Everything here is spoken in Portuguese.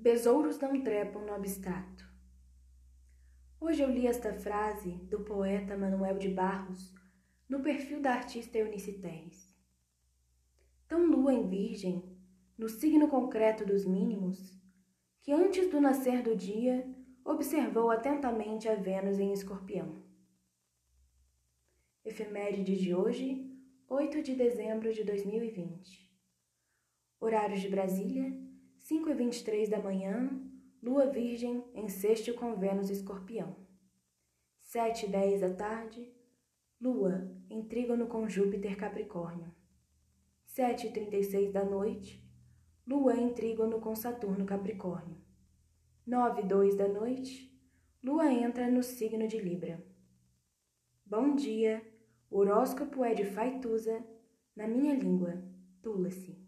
Besouros não trepam no abstrato. Hoje eu li esta frase do poeta Manuel de Barros no perfil da artista Eunice Terres. Tão lua em virgem, no signo concreto dos mínimos, que antes do nascer do dia observou atentamente a Vênus em escorpião. Efeméride de hoje, 8 de dezembro de 2020. Horários de Brasília, 5 e 23 da manhã, Lua Virgem em sexto com Vênus Escorpião. 7 e 10 da tarde, Lua em trígono com Júpiter Capricórnio. 7 e 36 da noite, Lua em trígono com Saturno Capricórnio. 9 e 2 da noite, Lua entra no signo de Libra. Bom dia, o horóscopo é de Faituza, na minha língua, Tula-se.